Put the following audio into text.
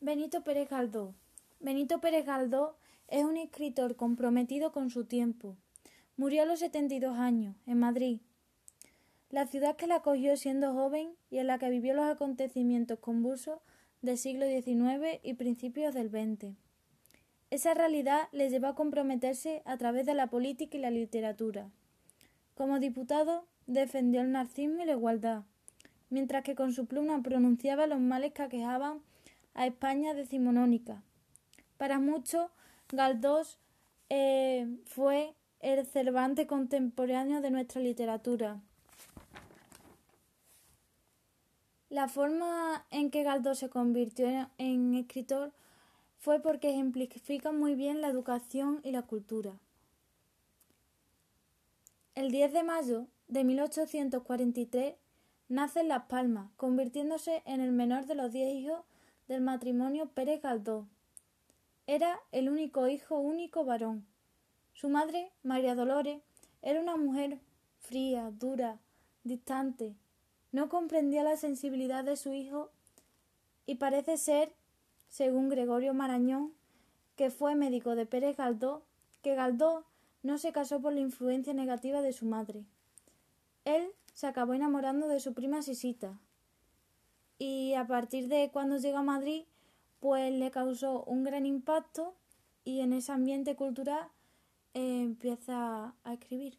Benito Pérez Galdós. Benito Pérez Galdós es un escritor comprometido con su tiempo. Murió a los 72 años, en Madrid, la ciudad que la acogió siendo joven y en la que vivió los acontecimientos convulsos del siglo XIX y principios del XX. Esa realidad le llevó a comprometerse a través de la política y la literatura. Como diputado, defendió el narcismo y la igualdad, mientras que con su pluma pronunciaba los males que aquejaban a España decimonónica. Para muchos, Galdós eh, fue el Cervantes contemporáneo de nuestra literatura. La forma en que Galdós se convirtió en escritor fue porque ejemplifica muy bien la educación y la cultura. El 10 de mayo de 1843 nace en Las Palmas, convirtiéndose en el menor de los diez hijos del matrimonio Pérez Galdós. Era el único hijo único varón. Su madre, María Dolores, era una mujer fría, dura, distante. No comprendía la sensibilidad de su hijo y parece ser, según Gregorio Marañón, que fue médico de Pérez Galdós, que Galdós no se casó por la influencia negativa de su madre. Él se acabó enamorando de su prima Sisita, y a partir de cuando llega a Madrid, pues le causó un gran impacto y en ese ambiente cultural eh, empieza a escribir.